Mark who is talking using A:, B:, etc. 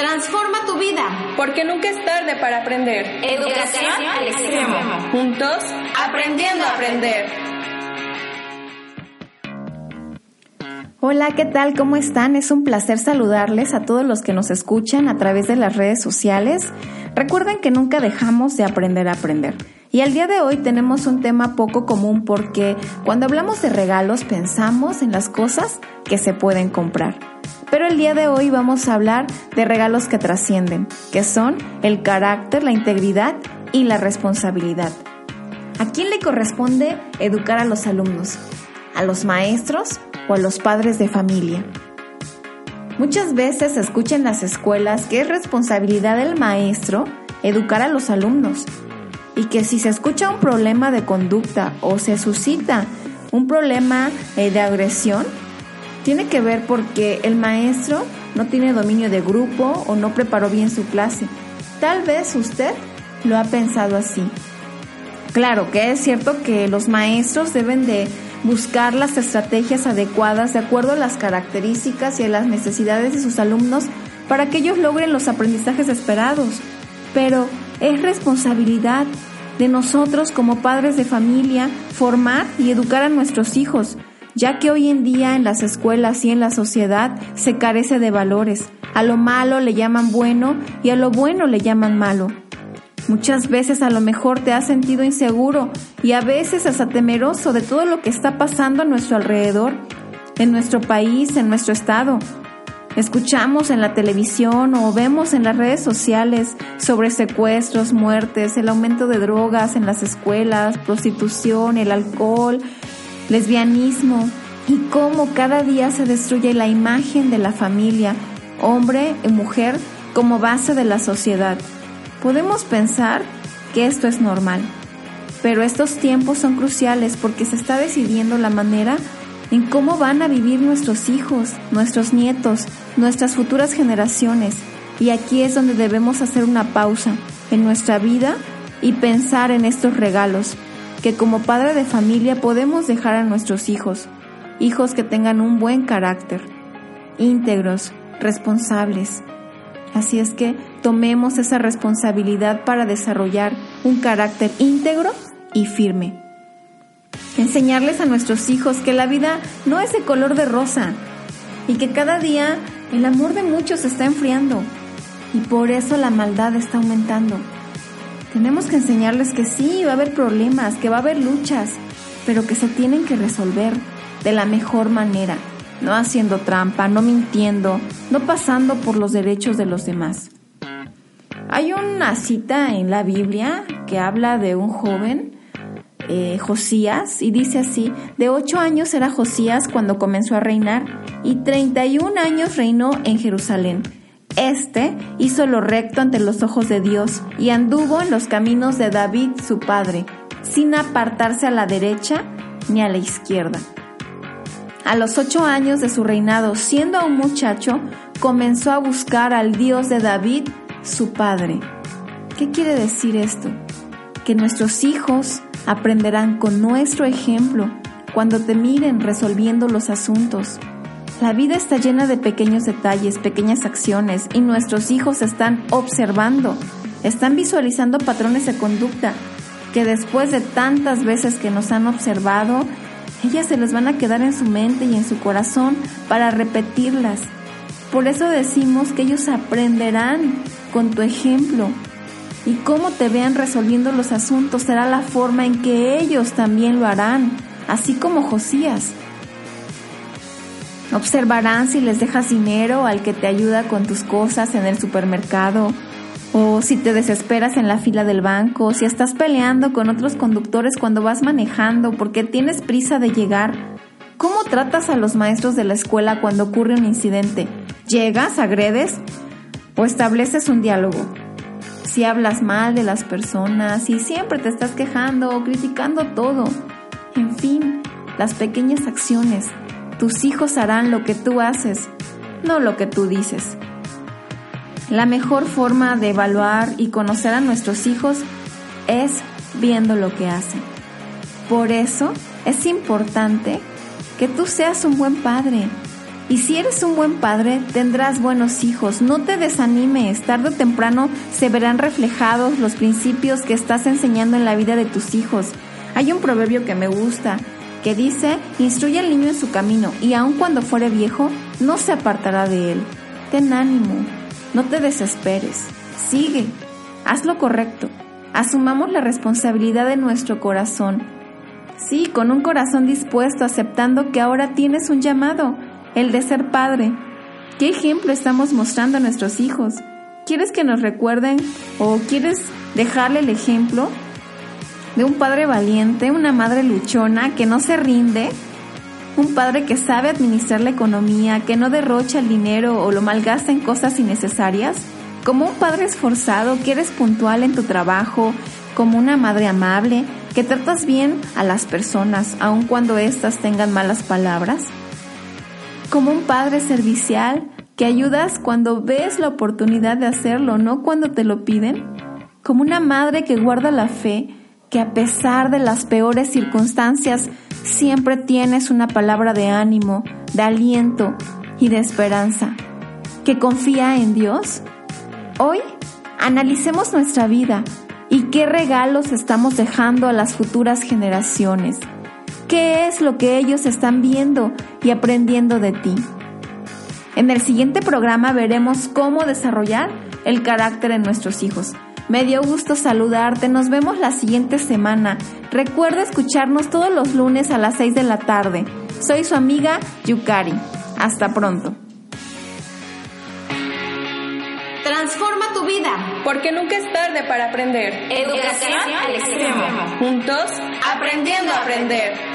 A: Transforma tu vida.
B: Porque nunca es tarde para aprender.
A: Educación al extremo.
B: Juntos,
A: aprendiendo a aprender.
C: Hola, ¿qué tal? ¿Cómo están? Es un placer saludarles a todos los que nos escuchan a través de las redes sociales. Recuerden que nunca dejamos de aprender a aprender. Y el día de hoy tenemos un tema poco común porque cuando hablamos de regalos pensamos en las cosas que se pueden comprar. Pero el día de hoy vamos a hablar de regalos que trascienden, que son el carácter, la integridad y la responsabilidad. ¿A quién le corresponde educar a los alumnos? ¿A los maestros o a los padres de familia? Muchas veces se escucha en las escuelas que es responsabilidad del maestro educar a los alumnos y que si se escucha un problema de conducta o se suscita un problema eh, de agresión, tiene que ver porque el maestro no tiene dominio de grupo o no preparó bien su clase. Tal vez usted lo ha pensado así. Claro que es cierto que los maestros deben de buscar las estrategias adecuadas de acuerdo a las características y a las necesidades de sus alumnos para que ellos logren los aprendizajes esperados. Pero es responsabilidad de nosotros como padres de familia formar y educar a nuestros hijos, ya que hoy en día en las escuelas y en la sociedad se carece de valores. A lo malo le llaman bueno y a lo bueno le llaman malo. Muchas veces a lo mejor te has sentido inseguro y a veces hasta temeroso de todo lo que está pasando a nuestro alrededor, en nuestro país, en nuestro estado. Escuchamos en la televisión o vemos en las redes sociales sobre secuestros, muertes, el aumento de drogas en las escuelas, prostitución, el alcohol, lesbianismo y cómo cada día se destruye la imagen de la familia, hombre y mujer, como base de la sociedad. Podemos pensar que esto es normal, pero estos tiempos son cruciales porque se está decidiendo la manera en cómo van a vivir nuestros hijos, nuestros nietos, nuestras futuras generaciones. Y aquí es donde debemos hacer una pausa en nuestra vida y pensar en estos regalos que como padre de familia podemos dejar a nuestros hijos, hijos que tengan un buen carácter, íntegros, responsables. Así es que tomemos esa responsabilidad para desarrollar un carácter íntegro y firme. Enseñarles a nuestros hijos que la vida no es de color de rosa y que cada día el amor de muchos está enfriando y por eso la maldad está aumentando. Tenemos que enseñarles que sí, va a haber problemas, que va a haber luchas, pero que se tienen que resolver de la mejor manera, no haciendo trampa, no mintiendo, no pasando por los derechos de los demás. Hay una cita en la Biblia que habla de un joven, eh, Josías, y dice así, de ocho años era Josías cuando comenzó a reinar y 31 años reinó en Jerusalén. Este hizo lo recto ante los ojos de Dios y anduvo en los caminos de David su padre, sin apartarse a la derecha ni a la izquierda. A los ocho años de su reinado, siendo aún muchacho, comenzó a buscar al Dios de David, su padre. ¿Qué quiere decir esto? Que nuestros hijos aprenderán con nuestro ejemplo cuando te miren resolviendo los asuntos, la vida está llena de pequeños detalles, pequeñas acciones y nuestros hijos están observando, están visualizando patrones de conducta que después de tantas veces que nos han observado, ellas se les van a quedar en su mente y en su corazón para repetirlas. Por eso decimos que ellos aprenderán con tu ejemplo y cómo te vean resolviendo los asuntos será la forma en que ellos también lo harán, así como Josías. Observarán si les dejas dinero al que te ayuda con tus cosas en el supermercado, o si te desesperas en la fila del banco, si estás peleando con otros conductores cuando vas manejando porque tienes prisa de llegar. ¿Cómo tratas a los maestros de la escuela cuando ocurre un incidente? ¿Llegas, agredes o estableces un diálogo? Si hablas mal de las personas, y siempre te estás quejando o criticando todo. En fin, las pequeñas acciones tus hijos harán lo que tú haces, no lo que tú dices. La mejor forma de evaluar y conocer a nuestros hijos es viendo lo que hacen. Por eso es importante que tú seas un buen padre, Y si eres un buen padre, tendrás buenos hijos. No te desanimes, tarde o temprano se verán reflejados los principios que estás enseñando en la vida de tus hijos. Hay un proverbio que me gusta, que dice, instruye al niño en su camino y aun cuando fuere viejo, no se apartará de él. Ten ánimo, no te desesperes, sigue, haz lo correcto, asumamos la responsabilidad de nuestro corazón. Sí, con un corazón dispuesto, aceptando que ahora tienes un llamado, el de ser padre. ¿Qué ejemplo estamos mostrando a nuestros hijos? ¿Quieres que nos recuerden o quieres dejarle el ejemplo de un padre valiente, una madre luchona que no se rinde, un padre que sabe administrar la economía, que no derrocha el dinero o lo malgasta en cosas innecesarias, como un padre esforzado, que eres puntual en tu trabajo, como una madre amable, que tratas bien a las personas, aun cuando éstas tengan malas palabras, como un padre servicial, que ayudas cuando ves la oportunidad de hacerlo, no cuando te lo piden, como una madre que guarda la fe, que a pesar de las peores circunstancias siempre tienes una palabra de ánimo, de aliento y de esperanza, que confía en Dios? Hoy analicemos nuestra vida y qué regalos estamos dejando a las futuras generaciones. ¿Qué es lo que ellos están viendo y aprendiendo de ti? En el siguiente programa veremos cómo desarrollar el carácter en nuestros hijos. Me dio gusto saludarte. Nos vemos la siguiente semana. Recuerda escucharnos todos los lunes a las 6 de la tarde. Soy su amiga Yukari. Hasta pronto.
A: Transforma tu vida.
B: Porque nunca es tarde para aprender.
A: Educación al extremo.
B: Juntos,
A: Aprendiendo a aprender.